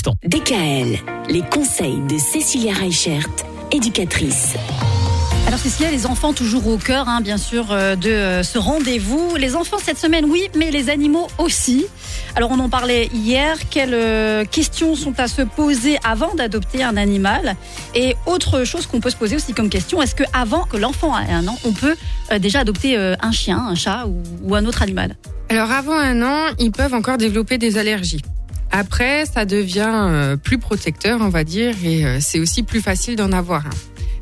instant. DKL, les conseils de Cécilia Reichert, éducatrice. Alors Cécilia, les enfants toujours au cœur, hein, bien sûr, euh, de euh, ce rendez-vous. Les enfants cette semaine, oui, mais les animaux aussi. Alors on en parlait hier. Quelles euh, questions sont à se poser avant d'adopter un animal? Et autre chose qu'on peut se poser aussi comme question, est-ce que avant que l'enfant ait un an, on peut déjà adopter un chien, un chat ou, ou un autre animal? Alors avant un an, ils peuvent encore développer des allergies. Après, ça devient euh, plus protecteur, on va dire, et euh, c'est aussi plus facile d'en avoir un.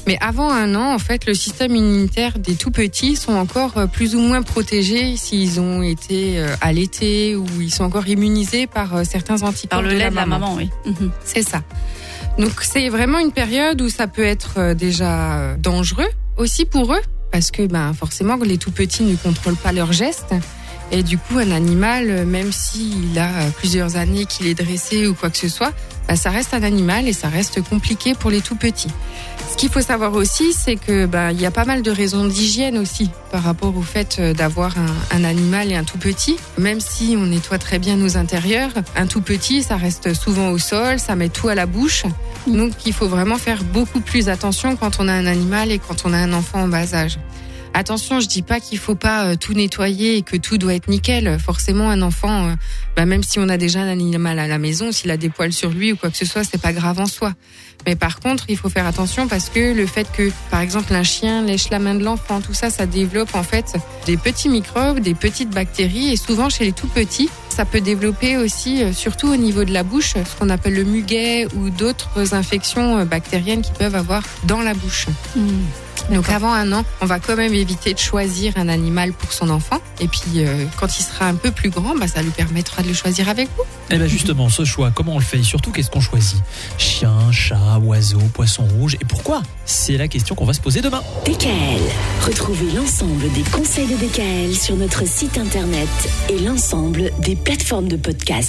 Mais avant un an, en fait, le système immunitaire des tout petits sont encore euh, plus ou moins protégés s'ils ont été allaités ou ils sont encore immunisés par certains anticorps Par le de lait la de la maman, oui. Mhm. C'est ça. Donc c'est vraiment une période où ça peut être déjà dangereux aussi pour eux parce que ben forcément les tout petits ne contrôlent pas leurs gestes et du coup un animal même s'il a euh, plusieurs années qu'il est dressé ou quoi que ce soit, ben, ça reste un animal et ça reste compliqué pour les tout petits. Ce qu'il faut savoir aussi, c'est que ben il y a pas mal de raisons d'hygiène aussi par rapport au fait euh, d'avoir un, un animal et un tout petit. Même si on nettoie très bien nos intérieurs, un tout petit, ça reste souvent au sol, ça met tout à la bouche. Donc il faut vraiment faire beaucoup plus attention quand on a un animal et quand on a un enfant en bas âge. Attention, je dis pas qu'il faut pas euh, tout nettoyer et que tout doit être nickel. Forcément, un enfant, euh, bah, même si on a déjà un animal à la maison, s'il a des poils sur lui ou quoi que ce soit, c'est pas grave en soi. Mais par contre, il faut faire attention parce que le fait que, par exemple, un chien lèche la main de l'enfant, tout ça, ça développe en fait des petits microbes, des petites bactéries et souvent chez les tout petits, ça peut développer aussi, euh, surtout au niveau de la bouche, ce qu'on appelle le muguet ou d'autres infections bactériennes qui peuvent avoir dans la bouche. Donc avant un an, on va quand même éviter de choisir un animal pour son enfant. Et puis euh, quand il sera un peu plus grand, bah, ça lui permettra de le choisir avec vous. Eh bien justement, ce choix, comment on le fait? Et surtout qu'est-ce qu'on choisit? Chien, chat, oiseau, poisson rouge? Et pourquoi? C'est la question qu'on va se poser demain. DKL, retrouvez l'ensemble des conseils de DKL sur notre site internet et l'ensemble des plateformes de podcast.